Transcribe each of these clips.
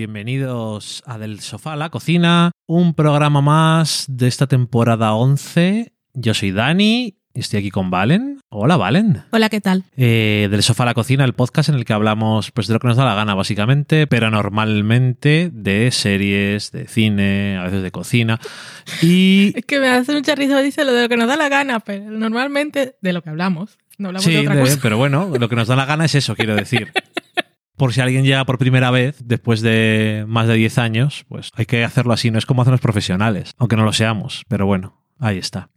Bienvenidos a Del Sofá a la Cocina, un programa más de esta temporada 11. Yo soy Dani y estoy aquí con Valen. Hola Valen. Hola, ¿qué tal? Eh, del Sofá a la Cocina, el podcast en el que hablamos pues, de lo que nos da la gana básicamente, pero normalmente de series, de cine, a veces de cocina. Y Es que me hace mucha risa, dice lo de lo que nos da la gana, pero normalmente de lo que hablamos. No hablamos Sí, de otra de- cosa. pero bueno, lo que nos da la gana es eso, quiero decir. Por si alguien llega por primera vez, después de más de 10 años, pues hay que hacerlo así, no es como hacen los profesionales, aunque no lo seamos, pero bueno, ahí está.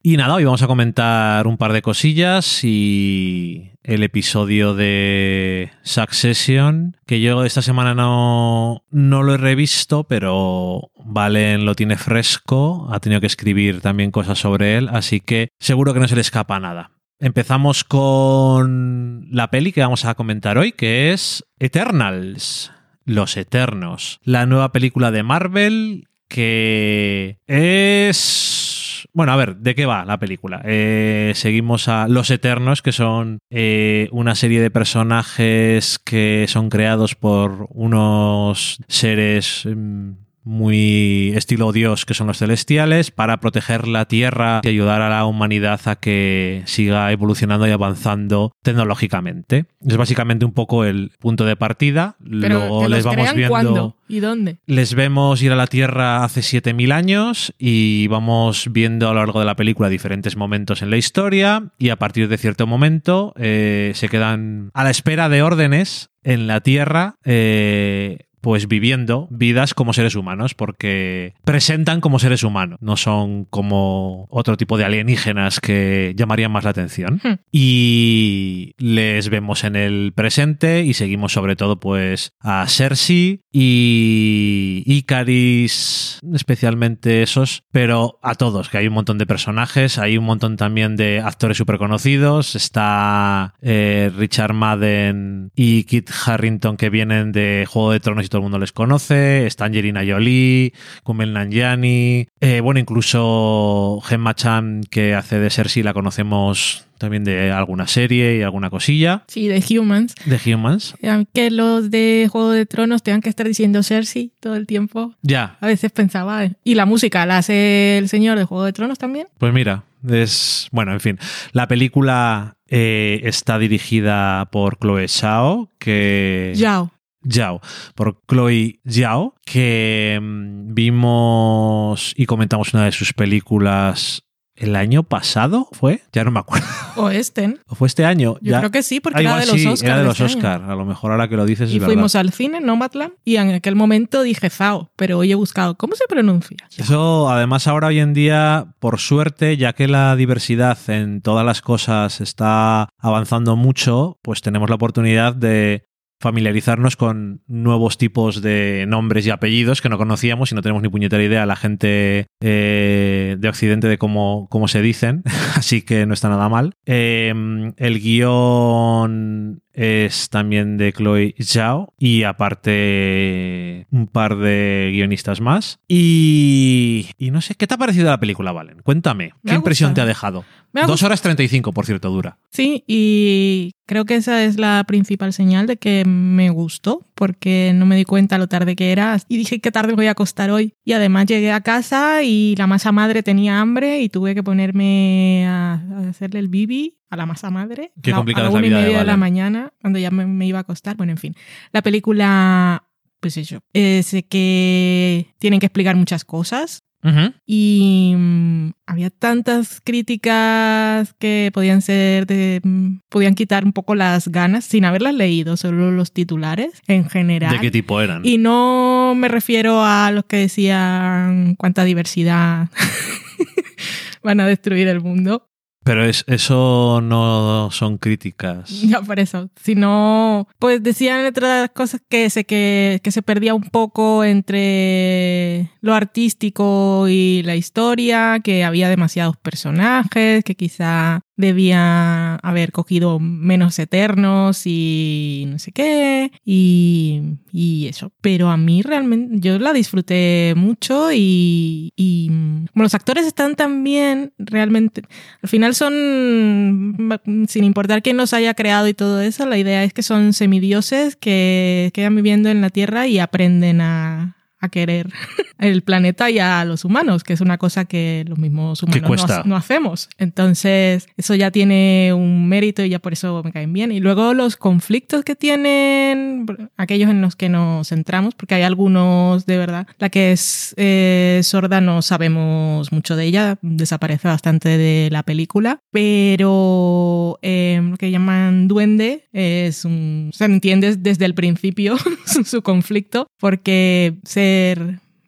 Y nada, hoy vamos a comentar un par de cosillas y el episodio de Succession, que yo esta semana no, no lo he revisto, pero Valen lo tiene fresco, ha tenido que escribir también cosas sobre él, así que seguro que no se le escapa nada. Empezamos con la peli que vamos a comentar hoy, que es Eternals, Los Eternos, la nueva película de Marvel que es... Bueno, a ver, ¿de qué va la película? Eh, seguimos a Los Eternos, que son eh, una serie de personajes que son creados por unos seres... mm, muy estilo Dios, que son los celestiales, para proteger la Tierra y ayudar a la humanidad a que siga evolucionando y avanzando tecnológicamente. Es básicamente un poco el punto de partida. Pero Luego ¿que les vamos viendo. cuándo y dónde? Les vemos ir a la Tierra hace 7000 años y vamos viendo a lo largo de la película diferentes momentos en la historia y a partir de cierto momento eh, se quedan a la espera de órdenes en la Tierra. eh, pues viviendo vidas como seres humanos, porque presentan como seres humanos, no son como otro tipo de alienígenas que llamarían más la atención. Hmm. Y les vemos en el presente y seguimos sobre todo pues a Cersei y Icaris, especialmente esos, pero a todos, que hay un montón de personajes, hay un montón también de actores súper conocidos, está eh, Richard Madden y Kit Harrington que vienen de Juego de Tronos y todo el mundo les conoce, está Angelina Jolie, Kumail Nanjiani, eh, bueno, incluso Gemma Chan que hace de Cersei la conocemos también de alguna serie y alguna cosilla Sí, de Humans. de Humans. Que los de Juego de Tronos tengan que estar diciendo Cersei todo el tiempo. Ya, A veces pensaba. Y la música la hace el señor de Juego de Tronos también. Pues mira, es. Bueno, en fin. La película eh, está dirigida por Chloe Zhao, que. Yao. Zhao, por Chloe Zhao, que mm, vimos y comentamos una de sus películas el año pasado, ¿fue? Ya no me acuerdo. O Esten. ¿O fue este año? Yo Ya- creo que sí, porque Ah, era igual de los sí, Oscars. Era de los este año. Oscar. A lo mejor ahora que lo dices es Y verdad. fuimos al cine, Nomadland, y en aquel momento dije Zao, pero hoy he buscado cómo se pronuncia. Eso, además, ahora hoy en día, por suerte, ya que la diversidad en todas las cosas está avanzando mucho, pues tenemos la oportunidad de familiarizarnos con nuevos tipos de nombres y apellidos que no conocíamos y no tenemos ni puñetera idea la gente eh, de Occidente de cómo, cómo se dicen, así que no está nada mal. Eh, el guion es también de Chloe Zhao y aparte un par de guionistas más. Y, y no sé, ¿qué te ha parecido la película, Valen? Cuéntame, Me ¿qué impresión te ha dejado? Me ha Dos horas 35, por cierto, dura. Sí, y creo que esa es la principal señal de que me gustó, porque no me di cuenta lo tarde que era y dije qué tarde me voy a acostar hoy. Y además llegué a casa y la masa madre tenía hambre y tuve que ponerme a, a hacerle el bibi a la masa madre. Qué a la- complicada a es la la una y vida de media de la Valen. Mañana, cuando ya me, me iba a acostar. Bueno, en fin. La película, pues eso, eh, sé que tienen que explicar muchas cosas. Ujú. Y mm, había tantas críticas que podían ser de, mm, podían quitar un poco las ganas sin haberlas leído, solo los titulares en general. ¿De qué tipo eran? Y no me refiero a los que decían cuánta diversidad van a destruir el mundo. Pero es, eso no son críticas. Ya por eso. Sino, pues decían otras cosas que se, que, que se perdía un poco entre lo artístico y la historia, que había demasiados personajes, que quizá debía haber cogido menos eternos y no sé qué, y, y eso. Pero a mí realmente, yo la disfruté mucho y, y como los actores están tan bien, realmente, al final son, sin importar quién los haya creado y todo eso, la idea es que son semidioses que quedan viviendo en la Tierra y aprenden a, a querer el planeta y a los humanos, que es una cosa que los mismos humanos no, no, hacemos. Entonces, eso ya tiene un mérito y ya por eso me caen bien. Y luego los conflictos que tienen, aquellos en los que nos centramos, porque hay algunos de verdad. La que es eh, sorda no sabemos mucho de ella, desaparece bastante de la película, pero eh, lo que llaman duende es un... Se entiende desde el principio su conflicto, porque se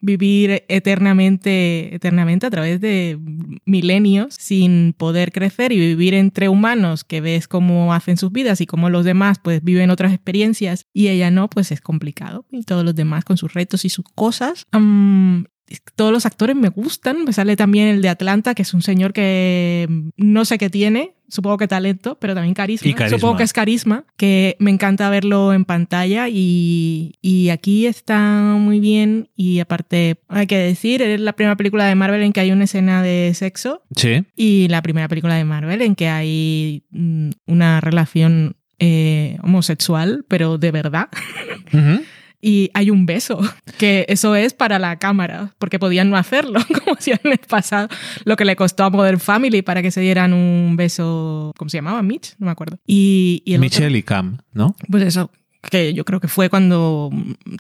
vivir eternamente, eternamente a través de milenios sin poder crecer y vivir entre humanos que ves cómo hacen sus vidas y cómo los demás pues viven otras experiencias y ella no, pues es complicado. Y todos los demás con sus retos y sus cosas todos los actores me gustan. Me sale también el de Atlanta, que es un señor que no sé qué tiene, supongo que talento, pero también carisma. Supongo que es carisma, que me encanta verlo en pantalla y, y, aquí está muy bien. Y aparte, hay que decir, es la primera película de Marvel en que hay una escena de sexo. Sí. Y la primera película de Marvel en que hay mm, una relación eh, homosexual, pero de verdad. y hay un beso, que eso es para la cámara, porque podían no hacerlo, como si en el pasado, lo que le costó a Modern Family para que se dieran un beso, ¿cómo se llamaba? Mitch, no me acuerdo. Y, y Michelle y Cam, ¿no? Pues eso, que yo creo que fue cuando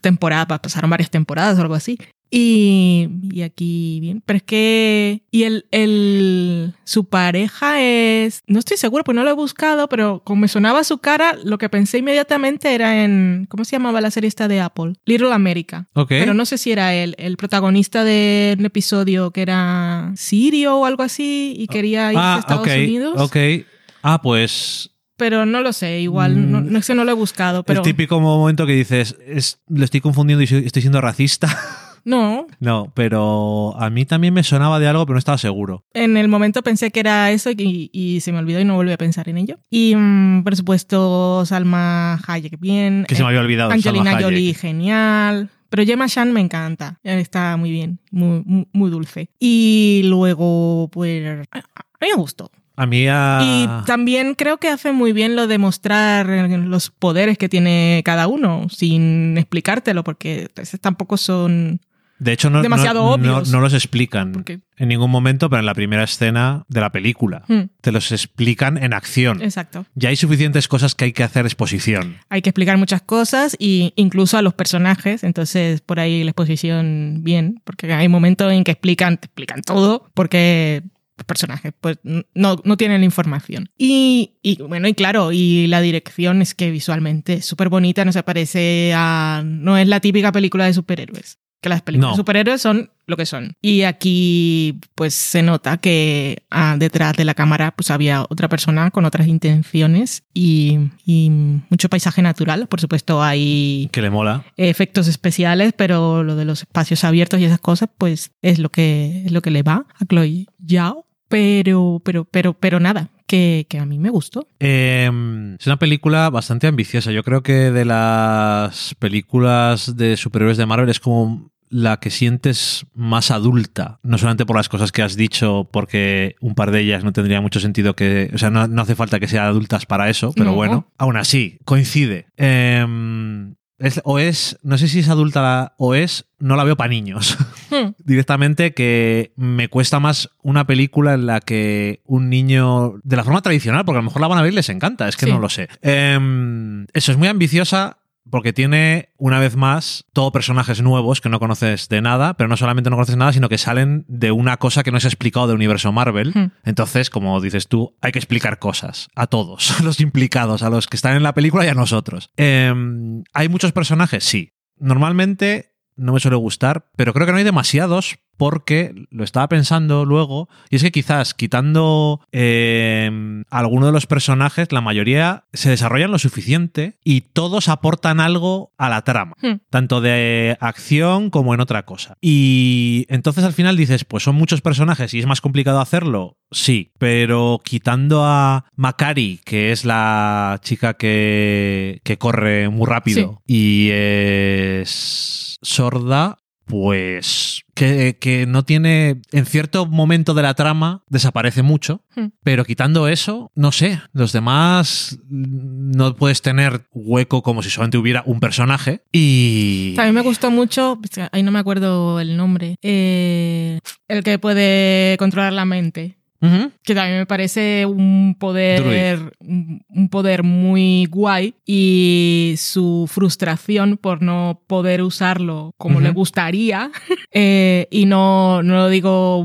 temporada, pasaron varias temporadas o algo así. Y, aquí bien, pero es que y el, el su pareja es no estoy seguro pues no lo he buscado, pero como me sonaba su cara, lo que pensé inmediatamente era en ¿cómo se llamaba la serie esta de Apple? Little America. Pero no sé si era él, el protagonista de un episodio que era sirio o algo así y quería ir a ah, Estados Unidos. Ok. Ah, pues pero no lo sé, igual, no, no, sé, no lo he buscado. Pero... El típico momento que dices, es, le estoy confundiendo y estoy siendo racista. No. No, pero a mí también me sonaba de algo, pero no estaba seguro. En el momento pensé que era eso y, se me olvidó y no volví a pensar en ello. Y mm, por supuesto, Salma Hayek bien. Que se me había olvidado. Angelina Jolie, genial. Pero Gemma Chan me encanta. Está muy bien, muy, muy, dulce. Y luego, pues, a mí me gustó. A mí Y también creo que hace muy bien lo de mostrar los poderes que tiene cada uno, sin explicártelo, porque tampoco son de hecho, no, no, no, los explican en ningún momento, pero en la primera escena de la película. Hmm. Te los explican en acción. Exacto. Ya hay suficientes cosas que hay que hacer exposición. Hay que explicar muchas cosas e incluso a los personajes. Entonces, por ahí la exposición bien, porque hay momentos en que explican, explican todo, porque personajes pues no, no tienen la información. Y, y, bueno, y claro, y la dirección es que visualmente es súper bonita, no se parece a... no es la típica película de superhéroes que las películas de superhéroes son lo que son. Y aquí pues se nota que ah, detrás de la cámara pues había otra persona con otras intenciones y, mucho paisaje natural. Por supuesto hay... Que le mola. Efectos especiales, pero lo de los espacios abiertos y esas cosas pues es lo que, es lo que le va a Chloe Yao. Pero, pero, pero, pero nada, que, a mí me gustó. Em, es una película bastante ambiciosa. Yo creo que de las películas de superhéroes de Marvel es como la que sientes más adulta, no solamente por las cosas que has dicho, porque un par de ellas no tendría mucho sentido que, o sea, no, hace falta que sean adultas para eso, pero bueno, aún así, coincide. Em, o es, no sé si es adulta o es, no la veo para niños. Hmm. Directamente que me cuesta más una película en la que un niño, de la forma tradicional, porque a lo mejor la van a ver y les encanta, es que no lo sé. Em, eso es muy ambiciosa porque tiene, una vez más, todo personajes nuevos que no conoces de nada, pero no solamente no conoces nada, sino que salen de una cosa que no es explicado del universo Marvel. Hmm. Entonces, como dices tú, hay que explicar cosas a todos, a los implicados, a los que están en la película y a nosotros. Em, ¿Hay muchos personajes? Sí. Normalmente no me suele gustar, pero creo que no hay demasiados porque lo estaba pensando luego, y es que quizás quitando eh, alguno de los personajes, la mayoría se desarrollan lo suficiente y todos aportan algo a la trama, Hmm. tanto de acción como en otra cosa. Y entonces al final dices, pues son muchos personajes y es más complicado hacerlo, sí, pero quitando a Makari, que es la chica que, que corre muy rápido y es sorda, pues que, que no tiene, en cierto momento de la trama, desaparece mucho, Hmm. pero quitando eso, no sé, los demás mm, no puedes tener hueco como si solamente hubiera un personaje y... A mí me gustó mucho, ahí no me acuerdo el nombre, eh, el que puede controlar la mente. Que también me parece un poder un un poder muy guay y su frustración por no poder usarlo como le gustaría eh, y no, no lo digo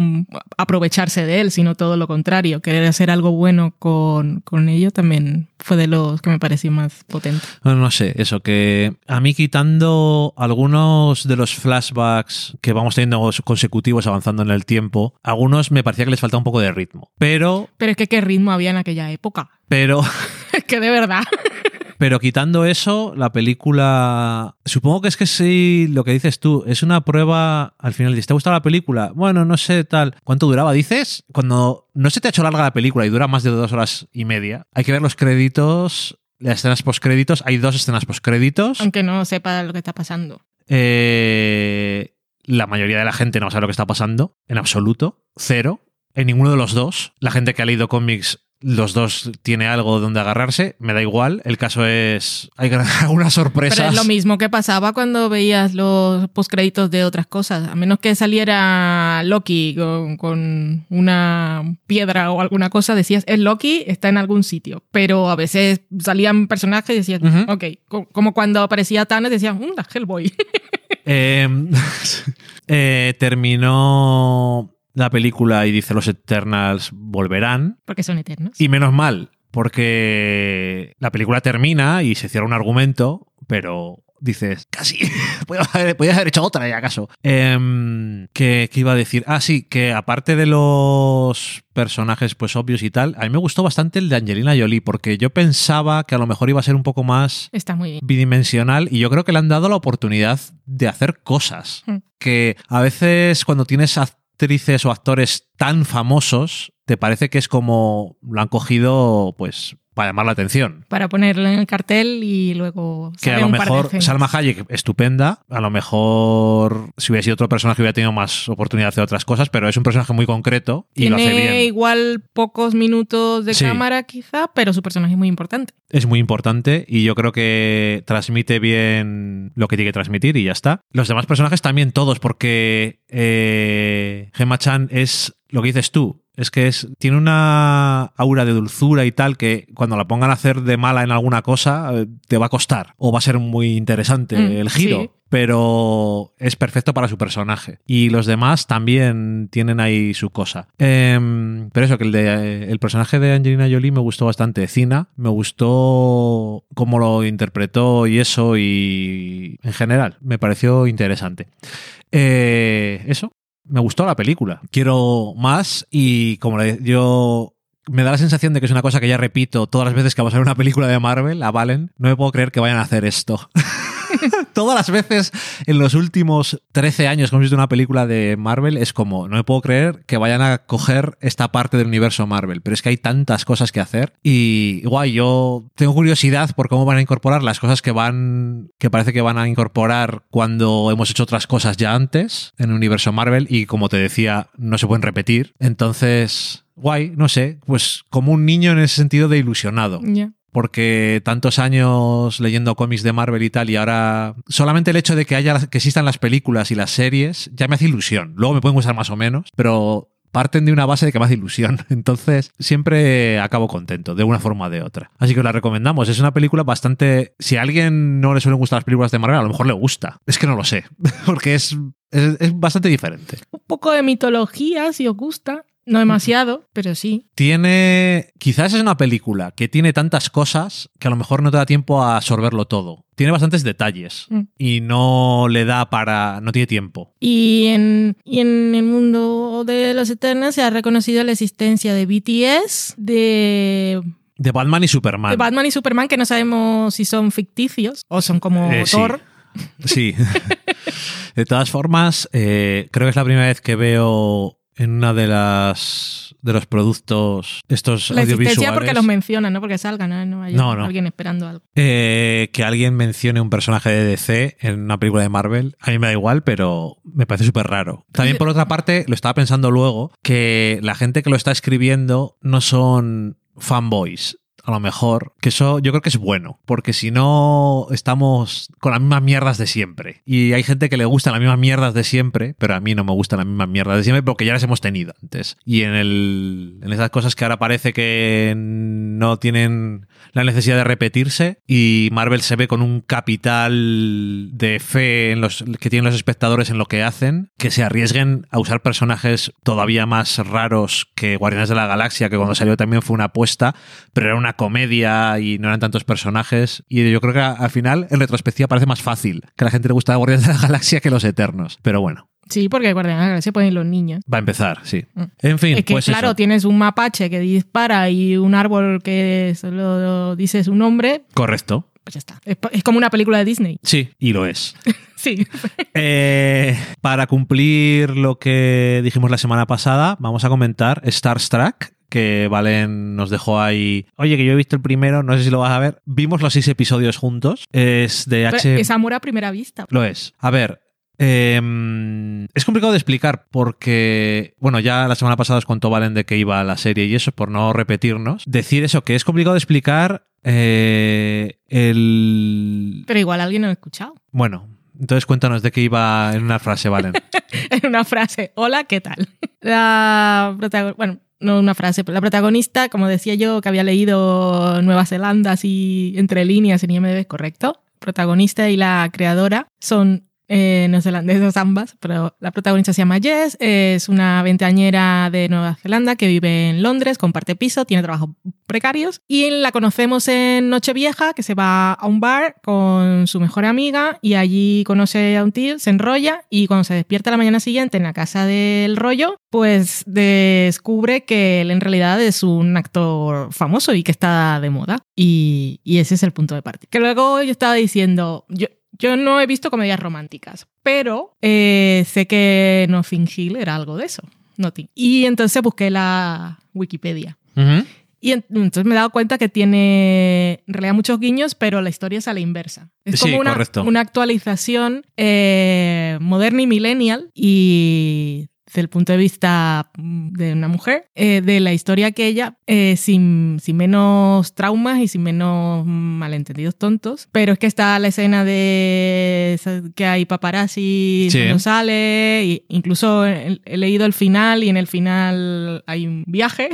aprovecharse de él sino todo lo contrario querer hacer algo bueno con, con ello también fue de los que me pareció más potente. No, no sé, eso, que a mí quitando algunos de los flashbacks que vamos teniendo consecutivos avanzando en el tiempo, algunos me parecía que les faltaba un poco de ritmo. Pero, pero es que qué ritmo había en aquella época. Pero, es que de verdad pero quitando eso, la película. Supongo que es que sí, lo que dices tú, es una prueba. Al final, dices, ¿te ha gustado la película? Bueno, no sé, tal. ¿Cuánto duraba? Dices, cuando no se te ha hecho larga la película y dura más de dos horas y media, hay que ver los créditos. Las escenas postcréditos, hay dos escenas postcréditos. aunque no sepa lo que está pasando Eh, la mayoría de la gente no sabe lo que está pasando, en absoluto, cero. En ninguno de los dos. La gente que ha leído cómics, los dos tiene algo donde agarrarse, me da igual. El caso es. Hay algunas sorpresas. Pero es lo mismo que pasaba cuando veías los postcréditos de otras cosas. A menos que saliera Loki con, con una piedra o alguna cosa, decías, es Loki, está en algún sitio. Pero a veces salían personajes y decías, ok, co- como cuando aparecía Thanos, decías, "Mm, Hellboy. Eh, eh, terminó la película y dice: Los Eternals volverán. Porque son eternos. Y menos mal, porque la película termina y se cierra un argumento, pero dices, casi, podías haber, hecho otra, ya acaso. Em, ¿qué, qué iba a decir? Ah, sí, que aparte de los personajes pues obvios y tal, a mí me gustó bastante el de Angelina Jolie, porque yo pensaba que a lo mejor iba a ser un poco más Está muy bien. bidimensional y yo creo que le han dado la oportunidad de hacer cosas Mm. que a veces cuando tienes actrices o actores tan famosos te parece que es como lo han cogido pues para llamar la atención Para ponerlo en el cartel y luego que a lo un mejor. Salma Hayek estupenda a lo mejor si hubiera sido otro personaje hubiera tenido más oportunidad de hacer otras cosas pero es un personaje muy concreto y lo hace Tiene bien igual pocos minutos de Sí. cámara quizá, pero su personaje es muy importante. es muy importante y yo creo que transmite bien lo que tiene que transmitir y ya está. Los demás personajes también todos, porque eh, Gemma Chan es lo que dices tú. Es que es, tiene una aura de dulzura y tal que cuando la pongan a hacer de mala en alguna cosa eh, te va a costar o va a ser muy interesante Mm, el giro. sí. Pero es perfecto para su personaje. Y los demás también tienen ahí su cosa. Em, pero eso, que el, de, el personaje de Angelina Jolie me gustó bastante. Cina, me gustó cómo lo interpretó y eso. Y en general, me pareció interesante. Eh, eso, me gustó la película. Quiero más y como le, yo me da la sensación de que es una cosa que ya repito todas las veces que vamos a ver una película de Marvel, a Valen, no me puedo creer que vayan a hacer esto. todas las veces en los últimos 13 años que hemos visto una película de Marvel es como, no me puedo creer que vayan a coger esta parte del universo Marvel, pero es que hay tantas cosas que hacer y guay, yo tengo curiosidad por cómo van a incorporar las cosas que van, que parece que van a incorporar cuando hemos hecho otras cosas ya antes en el universo Marvel y como te decía, no se pueden repetir. Entonces, guay, no sé, pues como un niño en ese sentido de ilusionado. Porque tantos años leyendo cómics de Marvel y tal, y ahora solamente el hecho de que haya que existan las películas y las series ya me hace ilusión. Luego me pueden gustar más o menos, pero parten de una base de que me hace ilusión. Entonces, siempre acabo contento, de una forma o de otra. Así que os la recomendamos. Es una película bastante. Si a alguien no le suelen gustar las películas de Marvel, a lo mejor le gusta. Es que no lo sé. Porque es, es, es bastante diferente. Un poco de mitología, si os gusta. No demasiado, pero sí. Tiene. Quizás es una película que tiene tantas cosas que a lo mejor no te da tiempo a absorberlo todo. Tiene bastantes detalles Mm. y no le da para. No tiene tiempo. Y en, y en el mundo de los Eternals se ha reconocido la existencia de BTS, de, De Batman y Superman. de Batman y Superman, que no sabemos si son ficticios o son como Eh, sí. Thor. Sí. de todas formas, eh, creo que es la primera vez que veo en una de las de los productos estos La audiovisuales porque los mencionan, no porque salgan, ¿no? No no. alguien esperando algo. eh, que alguien mencione un personaje de DC en una película de Marvel. A mí me da igual, pero me parece súper raro. También por otra parte, lo estaba pensando luego, que la gente que lo está escribiendo no son fanboys. A lo mejor, que eso yo creo que es bueno, porque si no estamos con las mismas mierdas de siempre. Y hay gente que le gustan las mismas mierdas de siempre, pero a mí no me gustan las mismas mierdas de siempre porque ya las hemos tenido antes. Y en, el, en esas cosas que ahora parece que no tienen la necesidad de repetirse y Marvel se ve con un capital de fe en los que tienen los espectadores en lo que hacen, que se arriesguen a usar personajes todavía más raros que Guardianes de la Galaxia, que cuando salió también fue una apuesta, pero era una comedia y no eran tantos personajes. Y yo creo que al final, en retrospectiva, parece más fácil que a la gente le gusta Guardianes de la Galaxia que los Eternos. Pero bueno, Sí, porque Guardián de la Galaxia pueden ir los niños. va a empezar, sí. Mm. En fin, Es que, pues claro, eso. tienes un mapache que dispara y un árbol que solo dice su nombre, Correcto. pues ya está. Es, es como una película de Disney. Sí, y lo es. Sí. Eh, para cumplir lo que dijimos la semana pasada, vamos a comentar Star Trek, que Valen nos dejó ahí. Oye, que yo he visto el primero, no sé si lo vas a ver. Vimos los seis episodios juntos. Es de Pero H. Es amor a primera vista. Lo es. A ver. Eh, es complicado de explicar porque, bueno, ya la semana pasada os contó Valen de qué iba la serie y eso, por no repetirnos. Decir eso, que es complicado de explicar eh, el... Pero igual alguien no lo ha escuchado. Bueno, entonces cuéntanos de qué iba en una frase, Valen. En una frase. Hola, ¿qué tal? La protagonista. Bueno, no una frase, pero la protagonista, como decía yo, que había leído Nueva Zelanda así entre líneas en IMDb, correcto. Protagonista y la creadora son eh, neozelandesas ambas, pero la protagonista se llama Jess, es una veinteañera de Nueva Zelanda que vive en Londres, comparte piso, tiene trabajos precarios y la conocemos en Nochevieja, que se va a un bar con su mejor amiga y allí conoce a un tío, se enrolla y cuando se despierta la mañana siguiente en la casa del rollo, pues descubre que él en realidad es un actor famoso y que está de moda. Y, y ese es el punto de partida. Que luego yo estaba diciendo, yo, yo no he visto comedias románticas, pero eh, sé que Nothing Hill era algo de eso. Y entonces busqué la Wikipedia. Y en- entonces me he dado cuenta que tiene en realidad muchos guiños, pero la historia es a la inversa. Es Sí, como una, una actualización eh, moderna y millennial y desde el punto de vista mm, de una mujer, eh, de la historia que ella, eh, sin, sin menos traumas y sin menos malentendidos tontos. Pero es que está la escena de que hay paparazzi Sí. cuando sale, y incluso he, he leído el final y en el final hay un viaje.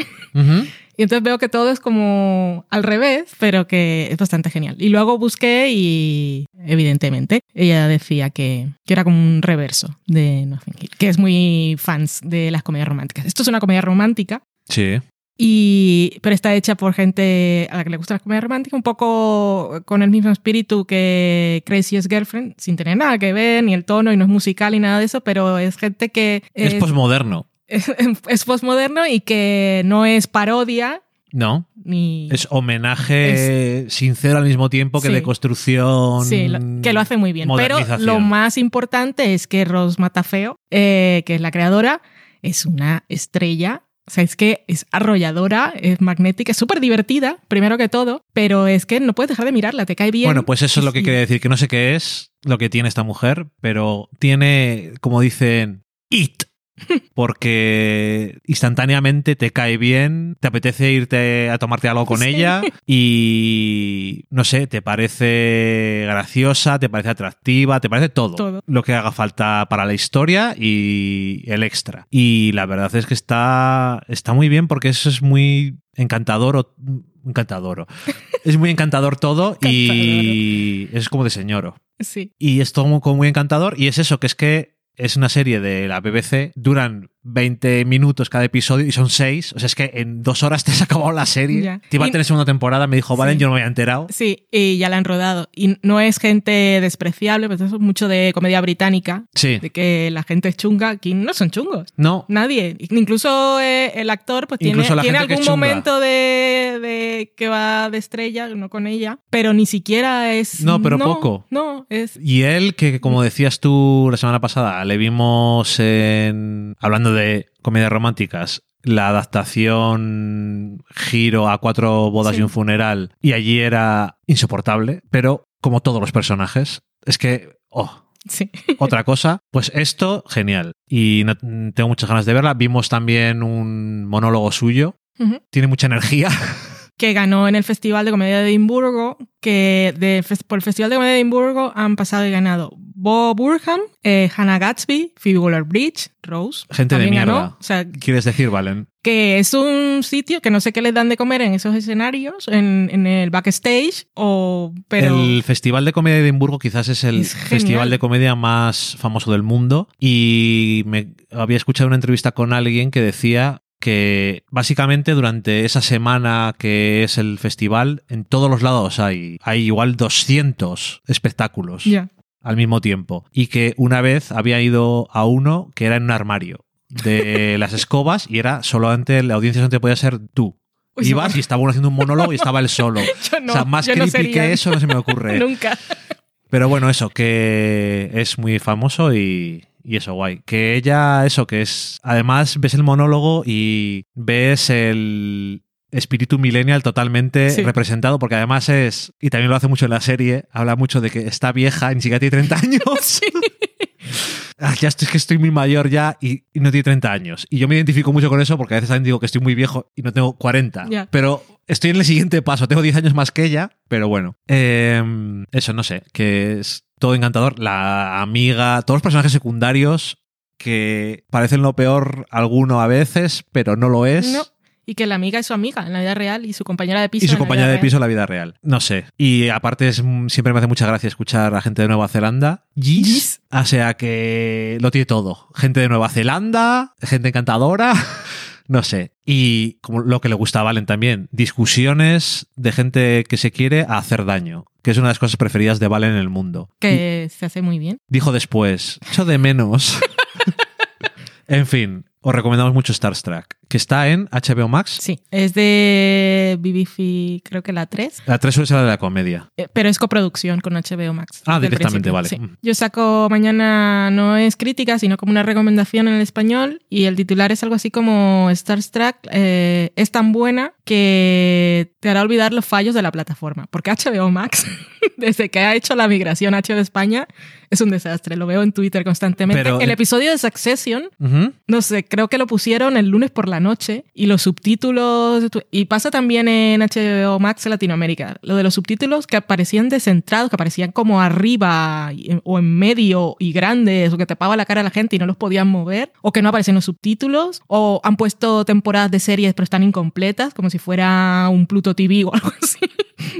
Y entonces veo que todo es como al revés, pero que es bastante genial. Y luego busqué y, evidentemente, ella decía que, que era como un reverso de Nothing Hill, que es muy fans de las comedias románticas. Esto es una comedia romántica, Sí. y, pero está hecha por gente a la que le gusta la comedia romántica, un poco con el mismo espíritu que Craziest Girlfriend, sin tener nada que ver, ni el tono, y no es musical, ni nada de eso, pero es gente que Es, es, posmoderno, es, es postmoderno y que no es parodia, ¿no? ni... Es homenaje sincero al mismo tiempo que Sí. de construcción. Sí, lo- que lo hace muy bien. Pero lo más importante es que Rose Matafeo, eh, que es la creadora, es una estrella. O sea, es que es arrolladora, es magnética, es súper divertida, primero que todo, pero es que no puedes dejar de mirarla, te cae bien. Bueno, pues eso es lo que quiere decir, que no sé qué es lo que tiene esta mujer, pero tiene, como dicen, it. Porque instantáneamente te cae bien, te apetece irte a tomarte algo con Sí. ella y no sé, te parece graciosa, te parece atractiva, te parece todo, Todo. lo que haga falta para la historia y el extra. Y la verdad es que está, está muy bien porque eso es muy encantador o encantador. Es muy encantador todo y es como de señoro. Sí, Y es todo como muy encantador y es eso, que es que es una serie de la BBC, duran 20 minutos cada episodio y son 6. O sea, es que en dos horas te has acabado la serie. Ya. Te iba a tener segunda temporada, me dijo, Valen, Sí. yo no me había enterado. Sí, y ya la han rodado. Y no es gente despreciable, pues eso es mucho de comedia británica, Sí. de que la gente es chunga. Aquí no son chungos. No, Nadie. Incluso eh, el actor pues tiene, tiene algún momento de, de que va de estrella, no con ella, pero ni siquiera es... No, pero poco. No, es... Y él, que como decías tú la semana pasada, le vimos en. hablando de comedias románticas. La adaptación giro a cuatro bodas Sí. y un funeral. Y allí era insoportable. Pero como todos los personajes. Es que. Oh, Sí. otra cosa. Pues esto, genial. Y no- tengo muchas ganas de verla. Vimos también un monólogo suyo. Tiene mucha energía. que ganó en el Festival de Comedia de Edimburgo, que de, por el Festival de Comedia de Edimburgo han pasado y ganado Bob Burham, eh, Hannah Gatsby, Phoebe Waller-Bridge, Rose. Gente de mierda. ganó. O sea, ¿Quieres decir, Valen? que es un sitio que no sé qué les dan de comer en esos escenarios, en, en el backstage, o... Pero... El Festival de Comedia de Edimburgo quizás es el Es festival de comedia más famoso del mundo y me había escuchado una entrevista con alguien que decía que básicamente durante esa semana que es el festival, en todos los lados hay, hay igual 200 espectáculos Ya. Al mismo tiempo. Y que una vez había ido a uno que era en un armario de las escobas y era solamente la audiencia solamente podía ser tú. Uy, Ibas no. y estaba uno haciendo un monólogo y estaba él solo. No, o sea, más no creepy que eso no se me ocurre. Nunca. Pero bueno, eso, que es muy famoso y, y eso, guay. Que ella, eso, que es. Además, ves el monólogo y ves el espíritu millennial totalmente Sí. representado, porque además es. Y también lo hace mucho en la serie, habla mucho de que está vieja, ni siquiera tiene 30 años. Sí. Ah, ya estoy, es que estoy muy mayor ya y, y no tiene 30 años. Y yo me identifico mucho con eso porque a veces también digo que estoy muy viejo y no tengo 40. Ya. Pero estoy en el siguiente paso. Tengo 10 años más que ella, pero bueno. Eh, eso, no sé, que es todo encantador. La amiga, todos los personajes secundarios que parecen lo peor alguno a veces, pero no lo es. No. Y que la amiga es su amiga en la vida real y su compañera de piso. Y su en compañera de piso en la vida real. No sé. Y aparte es, siempre me hace mucha gracia escuchar a gente de Nueva Zelanda. Gis. O sea que lo tiene todo. Gente de Nueva Zelanda, gente encantadora. No sé. Y como lo que le gusta a Valen también, discusiones de gente que se quiere a hacer daño, que es una de las cosas preferidas de Valen en el mundo. Que se hace muy bien. Dijo después, echo de menos. en fin, os recomendamos mucho Star Trek, que está en HBO Max. Sí. Es de BBC, creo que la 3. La 3 suele ser la de la comedia. Eh, Pero es coproducción con HBO Max. Ah, directamente, vale. sí. Yo saco mañana, no es crítica, sino como una recomendación en el español. Y el titular es algo así como Star Trek eh, es tan buena que te hará olvidar los fallos de la plataforma. Porque HBO Max, desde que ha hecho la migración a HBO España, es un desastre. Lo veo en Twitter constantemente. Pero- el episodio de Succession no sé, creo que lo pusieron el lunes por la noche y los subtítulos. Y pasa también en HBO Max Latinoamérica. Lo de los subtítulos que aparecían descentrados, que aparecían como arriba o en medio y grandes, o que tapaba la cara a la gente y no los podían mover, o que no aparecen los subtítulos, o han puesto temporadas de series pero están incompletas, como si fuera un Pluto TV o algo así.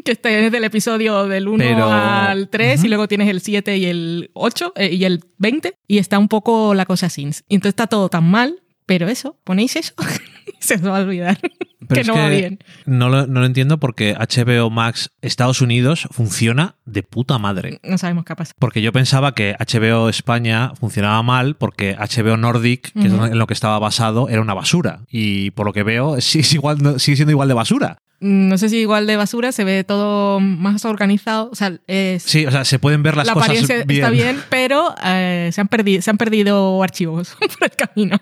que está desde el episodio del 1 Pero- al 3 Ujú. y luego tienes el 7 y el 8 eh, y el 20 y está un poco la cosa. Y entonces está todo tan mal, pero eso, ponéis eso se os va a olvidar Pero que no va bien. No lo, no lo entiendo porque HBO Max Estados Unidos funciona de puta madre. No sabemos qué pasa. Porque yo pensaba que HBO España funcionaba mal porque HBO Nordic, que es en lo que estaba basado, era una basura. Y por lo que veo, sigue siendo igual de basura. Mm, No sé si igual de basura, se ve todo más organizado. O sea, es, Sí, o sea, se pueden ver las la cosas apariencia bien. está bien, pero eh, se, han perdido, se han perdido archivos por el camino.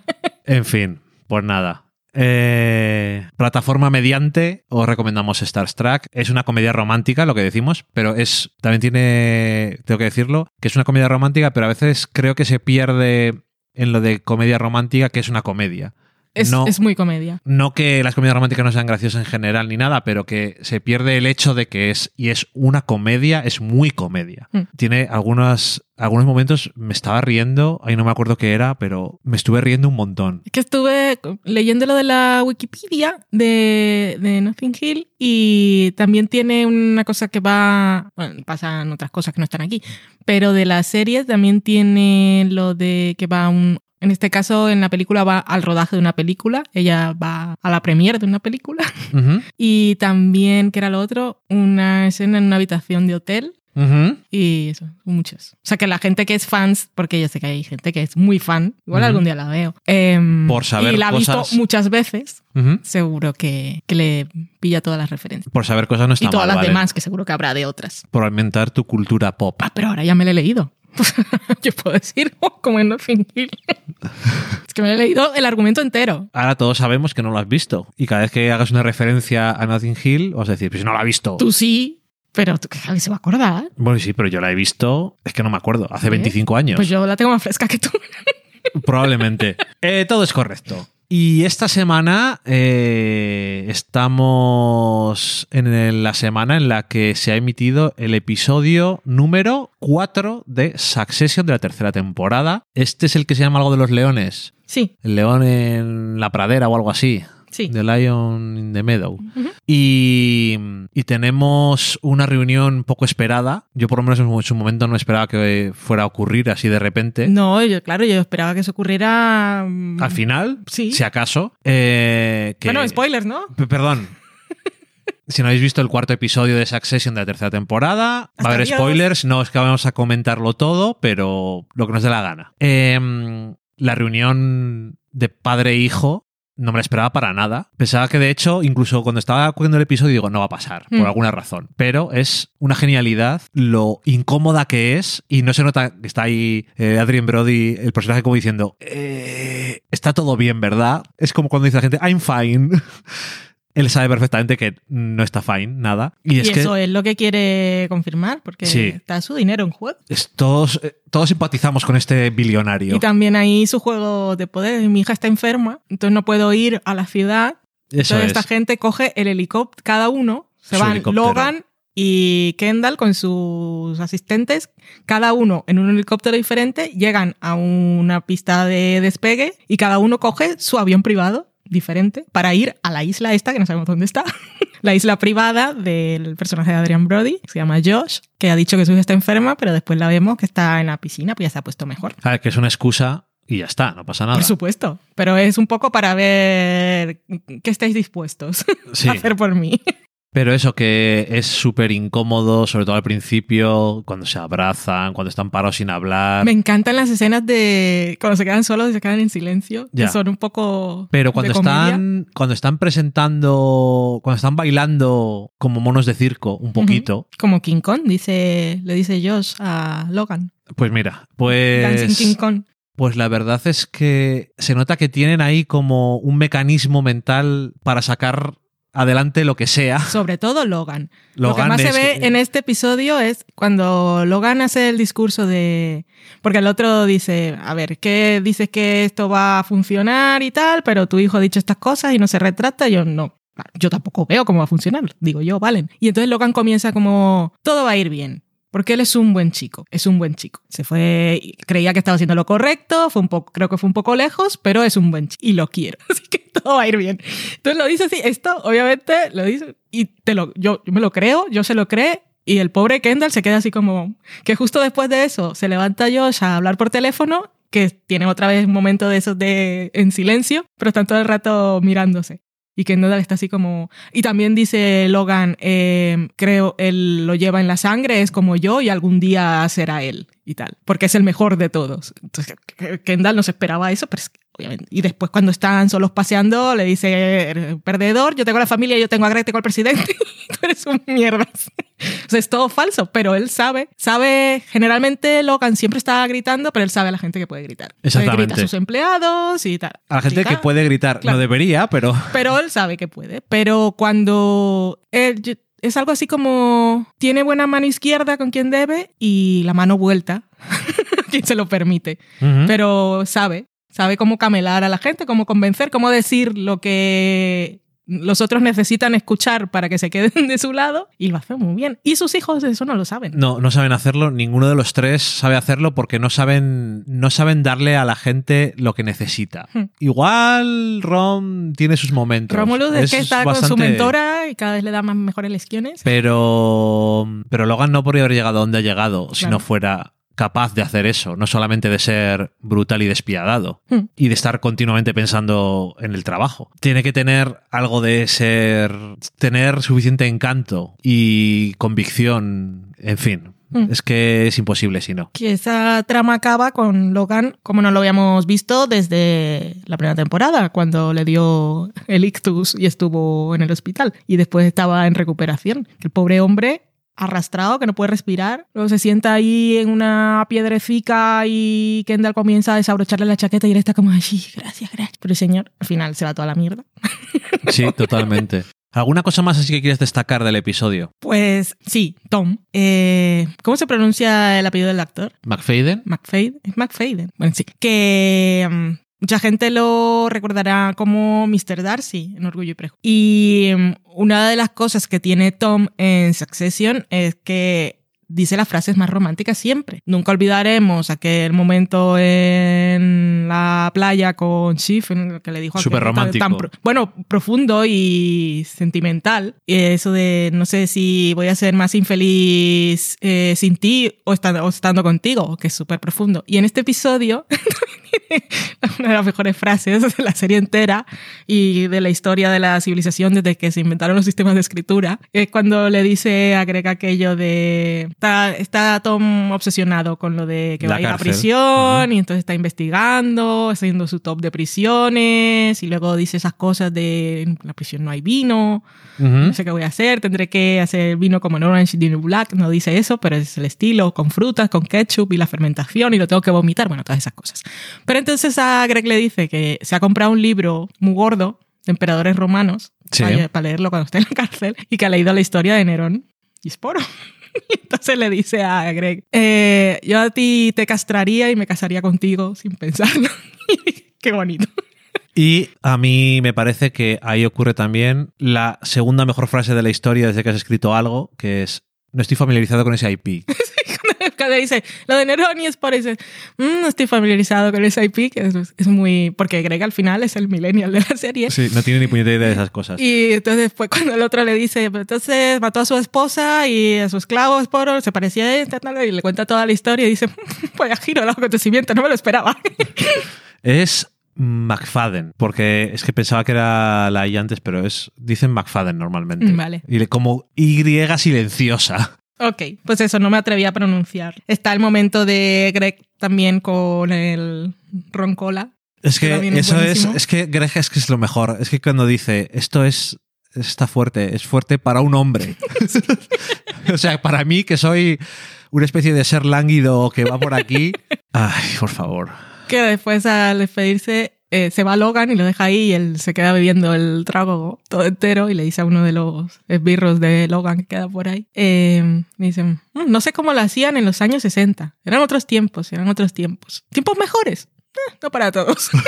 En fin, pues nada. Eh, plataforma mediante, os recomendamos Star Trek. Es una comedia romántica, lo que decimos, pero es también tiene, tengo que decirlo, que es una comedia romántica, pero a veces creo que se pierde en lo de comedia romántica, que es una comedia. Es, No. es muy comedia. No que las comedias románticas no sean graciosas en general ni nada, pero que se pierde el hecho de que es, y es una comedia, es muy comedia. Mm. Tiene algunos, algunos momentos, me estaba riendo, ahí no me acuerdo qué era, pero me estuve riendo un montón. Es que estuve leyendo lo de la Wikipedia de, de Nothing Hill y también tiene una cosa que va, bueno, pasan otras cosas que no están aquí, pero de la serie también tiene lo de que va un En este caso, en la película va al rodaje de una película, ella va a la premiere de una película. Y también, ¿qué era lo otro? Una escena en una habitación de hotel. Y eso, muchos. O sea, que la gente que es fans, porque yo sé que hay gente que es muy fan, igual algún día la veo. em, Por saber Y la ha cosas. visto muchas veces, seguro que, que le pilla todas las referencias. Por saber cosas no está Y todas mal, las ¿vale? demás, que seguro que habrá de otras. Por aumentar tu cultura pop. Ah, pero ahora ya me lo he leído. Yo puedo decir, como en Notting Hill. es que me lo he leído el argumento entero. Ahora todos sabemos que no lo has visto. Y cada vez que hagas una referencia a Notting Hill, vas a decir, pues no la he visto. Tú sí, pero tú- alguien se va a acordar. Bueno, sí, pero yo la he visto, es que no me acuerdo, hace ¿Eh? 25 años. Pues yo la tengo más fresca que tú. Probablemente. Eh, todo es correcto. Y esta semana eh, estamos en la semana en la que se ha emitido el episodio número 4 de Succession de la tercera temporada. Este es el que se llama algo de los leones. Sí, El león en la pradera o algo así. Sí. The Lion in the Meadow. Y, y tenemos una reunión poco esperada. Yo por lo menos en su momento no esperaba que fuera a ocurrir así de repente. No, yo, claro, yo esperaba que eso ocurriera. mm, Al final, Sí. si acaso, eh, que- Bueno, spoilers, ¿no? P- Perdón. Si no habéis visto el cuarto episodio de Succession de la tercera temporada, va a haber spoilers. No es que vamos a comentarlo todo, pero lo que nos dé la gana. Em, la reunión de padre e hijo no me la esperaba para nada. Pensaba que, de hecho, incluso cuando estaba cogiendo el episodio, digo, no va a pasar, por Mm. alguna razón. Pero es una genialidad lo incómoda que es y no se nota que está ahí eh, Adrien Brody, el personaje, como diciendo, "Eh, está todo bien, ¿verdad? Es como cuando dice la gente, I'm fine. Él sabe perfectamente que no está fine, nada. Y Y, es que eso es lo que quiere confirmar, porque Sí. está su dinero en juego. es- todos, eh, todos simpatizamos con este billonario. Y también ahí su juego de poder. Mi hija está enferma, entonces no puedo ir a la ciudad. Eso entonces es. esta gente coge el helicóptero, cada uno, se Su van helicóptero. Logan y Kendall con sus asistentes, cada uno en un helicóptero diferente, llegan a una pista de despegue y cada uno coge su avión privado diferente para ir a la isla esta, que no sabemos dónde está, la isla privada del personaje de Adrian Brody, que se llama Josh, que ha dicho que su hija está enferma, pero después la vemos que está en la piscina, pues ya se ha puesto mejor. A ver, que es una excusa y ya está, no pasa nada. Por supuesto, pero es un poco para ver qué estáis dispuestos Sí. a hacer por mí. Pero eso que es súper incómodo, sobre todo al principio, cuando se abrazan, cuando están parados sin hablar. Me encantan las escenas de cuando se quedan solos y se quedan en silencio, Ya. que son un poco. Pero cuando están, cuando están presentando, cuando están bailando como monos de circo un poquito, Como King Kong, dice, le dice Josh a Logan. pues mira, Dancing King pues, Kong. pues la verdad es que se nota que tienen ahí como un mecanismo mental para sacar adelante lo que sea. Sobre todo Logan. Lo que más se ve que- en este episodio es cuando Logan hace el discurso de. Porque el otro dice: A ver, ¿qué dices que esto va a funcionar y tal? Pero tu hijo ha dicho estas cosas y no se retracta. Yo no. Yo tampoco veo cómo va a funcionar, digo yo, valen. Y entonces Logan comienza como: Todo va a ir bien. Porque él es un buen chico, es un buen chico. Se fue, creía que estaba haciendo lo correcto, fue un poco, creo que fue un poco lejos, pero es un buen chico y lo quiero. Así que todo va a ir bien. Entonces lo dice así, esto obviamente lo dice y te lo, yo, yo me lo creo, yo se lo cree y el pobre Kendall se queda así como que justo después de eso se levanta Josh a hablar por teléfono, que tiene otra vez un momento de esos de en silencio, pero están todo el rato mirándose. Y Kendall está así como... Y también dice Logan, eh, creo, él lo lleva en la sangre, es como yo y algún día será él y tal, porque es el mejor de todos. Entonces, Kendall no se esperaba eso, pero es obviamente. Y después cuando están solos paseando, le dice, "Eres un perdedor, yo tengo la familia, yo tengo a Greg, tengo al presidente, tú eres un mierdas. O sea, es todo falso, pero él sabe, sabe, generalmente Logan siempre está gritando, pero él sabe a la gente que puede gritar. Exactamente. Grita a sus empleados y tal. A la gente Grita, que puede gritar, Claro. no debería, pero pero él sabe que puede. Pero cuando él, es algo así como tiene buena mano izquierda con quien debe y la mano vuelta, quien se lo permite. Ujú. Pero sabe, sabe cómo camelar a la gente, cómo convencer, cómo decir lo que los otros necesitan escuchar para que se queden de su lado y lo hace muy bien. Y sus hijos eso no lo saben. No, no saben hacerlo. Ninguno de los tres sabe hacerlo porque no saben, no saben darle a la gente lo que necesita. Hmm. Igual Rom tiene sus momentos. Romulus es, que está con su mentora y cada vez le da más mejores lecciones. Pero, pero Logan no podría haber llegado a donde ha llegado si no fuera capaz de hacer eso, no solamente de ser brutal y despiadado Hmm. y de estar continuamente pensando en el trabajo. Tiene que tener algo de ser, tener suficiente encanto y convicción, en fin. Hmm. Es que es imposible si no. Que esa trama acaba con Logan, como no lo habíamos visto desde la primera temporada, cuando le dio el ictus y estuvo en el hospital. Y después estaba en recuperación. El pobre hombre arrastrado, que no puede respirar. Luego se sienta ahí en una piedrecica y Kendall comienza a desabrocharle la chaqueta y él está como, así, gracias, gracias. Pero el señor, al final se va toda la mierda. Sí, totalmente. ¿Alguna cosa más así que quieres destacar del episodio? Pues sí, Tom. Eh, ¿Cómo se pronuncia el apellido del actor? ¿McFadden? McFadden. Es McFadden. Bueno, sí. Que mm, mucha gente lo recordará como Mr. Darcy en Orgullo y Prejuicio. Y mm, una de las cosas que tiene Tom en Succession es que dice las frases más románticas siempre. Nunca olvidaremos aquel momento en la playa con Chief, en el que le dijo Súper tan- romántico. tan pro- bueno, profundo y sentimental. Y Eso de no sé si voy a ser más infeliz eh, sin ti o estando, o estando contigo, que es súper profundo. Y en este episodio, una de las mejores frases de la serie entera y de la historia de la civilización desde que se inventaron los sistemas de escritura, es cuando le dice a Greg aquello de... Está, está Tom obsesionado con lo de que La va a ir a prisión y entonces está investigando, haciendo su top de prisiones y luego dice esas cosas de en la prisión no hay vino, Ujú. no sé qué voy a hacer, tendré que hacer vino como en Orange New Black, no dice eso, pero es el estilo, con frutas, con ketchup y la fermentación y lo tengo que vomitar, bueno, todas esas cosas. Pero entonces a Greg le dice que se ha comprado un libro muy gordo de emperadores romanos Sí. para, leerlo cuando esté en la cárcel y que ha leído la historia de Nerón y Esporo. Y entonces le dice a Greg, eh, yo a ti te castraría y me casaría contigo sin pensarlo. Qué bonito. Y a mí me parece que ahí ocurre también la segunda mejor frase de la historia desde que has escrito algo, que es, no estoy familiarizado con ese IP. Cuando dice lo de Nerón y Esporo, dice, "Mm, no estoy familiarizado con ese IP, que es, es muy... Porque Greg al final es el millennial de la serie. Sí, no tiene ni puñetera idea de esas cosas. Y entonces después cuando el otro le dice, "Pero entonces mató a su esposa y a su esclavo Esporo, se parecía a tal", y le cuenta toda la historia y dice, pues giro el acontecimiento, no me lo esperaba. Es McFadden, porque es que pensaba que era la I antes, pero es dicen McFadden normalmente. Mm, vale. Y le- como Y silenciosa. Ok, pues eso, no me atreví a pronunciar. Está el momento de Greg también con el roncola. Es Que que también es eso es, es que Greg es que es lo mejor. Es que cuando dice esto es está fuerte, es fuerte para un hombre. o sea, para mí que soy una especie de ser lánguido que va por aquí. Ay, por favor. Que después al despedirse eh, se va Logan y lo deja ahí y él se queda bebiendo el trago todo entero y le dice a uno de los esbirros de Logan que queda por ahí. Eh, dicen, "Mm, no sé cómo lo hacían en los años 60. Eran otros tiempos, eran otros tiempos. Tiempos mejores. Eh, no para todos.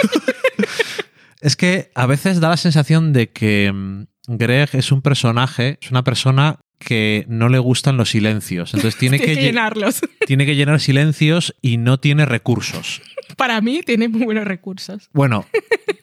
Es que a veces da la sensación de que mm, Greg es un personaje, es una persona que no le gustan los silencios. Entonces tiene Tiene que, que lle- llenarlos. tiene que llenar silencios y no tiene recursos. Para mí tiene muy buenos recursos. Bueno,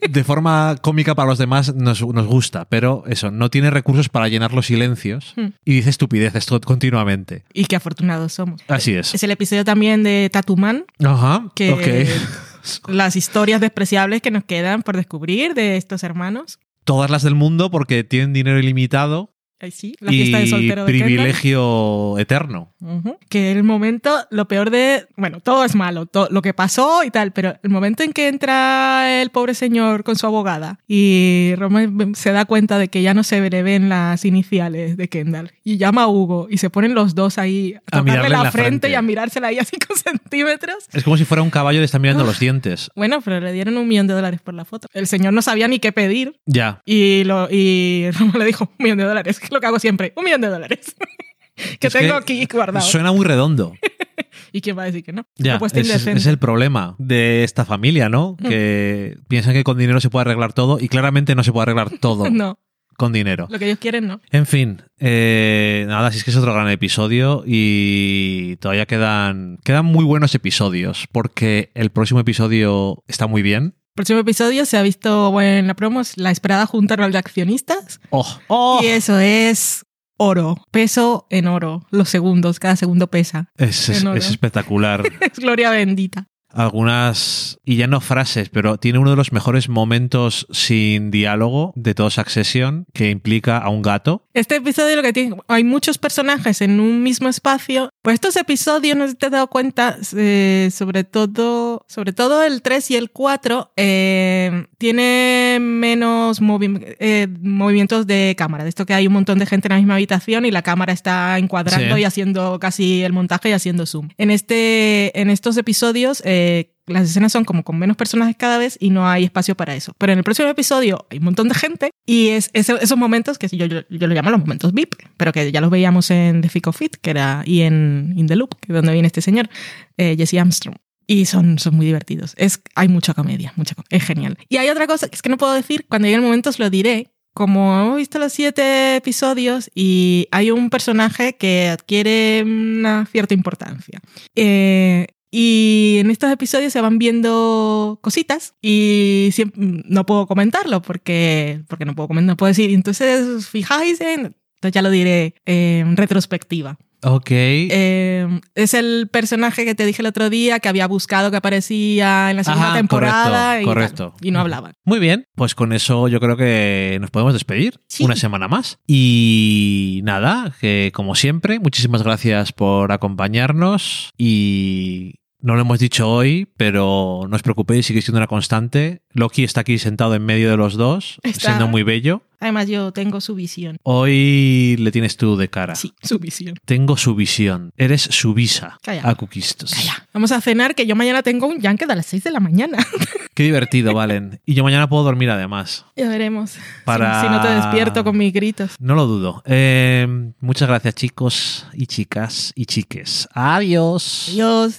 de forma cómica para los demás nos, nos gusta, pero eso, no tiene recursos para llenar los silencios Hmm. y dice estupideces continuamente. Y qué afortunados somos. Así es. Es el episodio también de Tatuman, Ajá, que las historias despreciables que nos quedan por descubrir de estos hermanos. Todas las del mundo porque tienen dinero ilimitado Ay, sí, la fiesta de y soltero de Kendall. privilegio eterno. Ujú. Que el momento, lo peor de. Bueno, todo es malo, to- lo que pasó y tal, pero el momento en que entra el pobre señor con su abogada y Roma se da cuenta de que ya no se le ven las iniciales de Kendall y llama a Hugo y se ponen los dos ahí a, A tocarle la, la frente, frente. y a mirársela ahí a 5 centímetros. Es como si fuera un caballo y le están mirando los dientes. Bueno, pero le dieron un millón de dólares por la foto. El señor no sabía ni qué pedir Ya. y, lo, y Roma le dijo un millón de dólares, lo que hago siempre, un millón de dólares. que Es tengo que aquí guardado. Suena muy redondo. ¿Y quién va a decir que no? Ya, es, es el problema de esta familia, ¿no? Mm. Que piensan que con dinero se puede arreglar todo y claramente no se puede arreglar todo No, con dinero. lo que ellos quieren no. En fin, eh, nada, si es que es otro gran episodio y todavía quedan, quedan muy buenos episodios porque el próximo episodio está muy bien. Próximo episodio se ha visto bueno, en la promo la esperada junta anual de accionistas ¡Oh! ¡Oh! y eso es oro, peso en oro, los segundos, cada segundo pesa. Es, es- espectacular. Es gloria bendita. Algunas, y ya no frases, pero tiene uno de los mejores momentos sin diálogo de todo Succession que implica a un gato. Este episodio lo que tiene, hay muchos personajes en un mismo espacio. Pues estos episodios, no sé si te has dado cuenta, eh, sobre todo, sobre todo el 3 y el 4, eh, tiene menos movi- eh, movimientos de cámara. De esto que hay un montón de gente en la misma habitación y la cámara está encuadrando Sí. y haciendo casi el montaje y haciendo zoom. En este, en estos episodios, eh, las escenas son como con menos personajes cada vez y no hay espacio para eso. Pero en el próximo episodio hay un montón de gente y es, es- esos momentos que yo, yo, yo lo llamo los momentos VIP, pero que ya los veíamos en The Fico Fit, que era, y en In the Loop, que es donde viene este señor, eh, Jesse Armstrong. Y son, son muy divertidos. Es, hay mucha comedia, mucha es genial. Y hay otra cosa que es que no puedo decir, cuando llegue el momento lo diré. Como hemos visto los siete episodios y hay un personaje que adquiere una cierta importancia. Eh, y en estos episodios se van viendo cositas y siempre, no puedo comentarlo porque, porque no puedo comentar, no puedo decir. Entonces, fijáis en. Entonces ya lo diré en retrospectiva. Ok. Eh, es el personaje que te dije el otro día que había buscado que aparecía en la segunda Ajá, temporada y, correcto, tal, y no hablaba. Muy bien, pues con eso yo creo que nos podemos despedir Sí. una semana más. Y nada, que como siempre, muchísimas gracias por acompañarnos y no lo hemos dicho hoy, pero no os preocupéis, sigue siendo una constante. Loki está aquí sentado en medio de los dos, Está- siendo muy bello. Además, yo tengo su visión. Hoy le tienes tú de cara. Sí, su visión. Tengo su visión. Eres su visa Calla. a. Calla. Vamos a cenar, que yo mañana tengo un yankee a las 6 de la mañana. Qué divertido, Valen. Y yo mañana puedo dormir además. ya veremos. Si- Para- Si, no te despierto con mis gritos. No lo dudo. Eh, muchas gracias, chicos y chicas y chiques. Adiós. Adiós.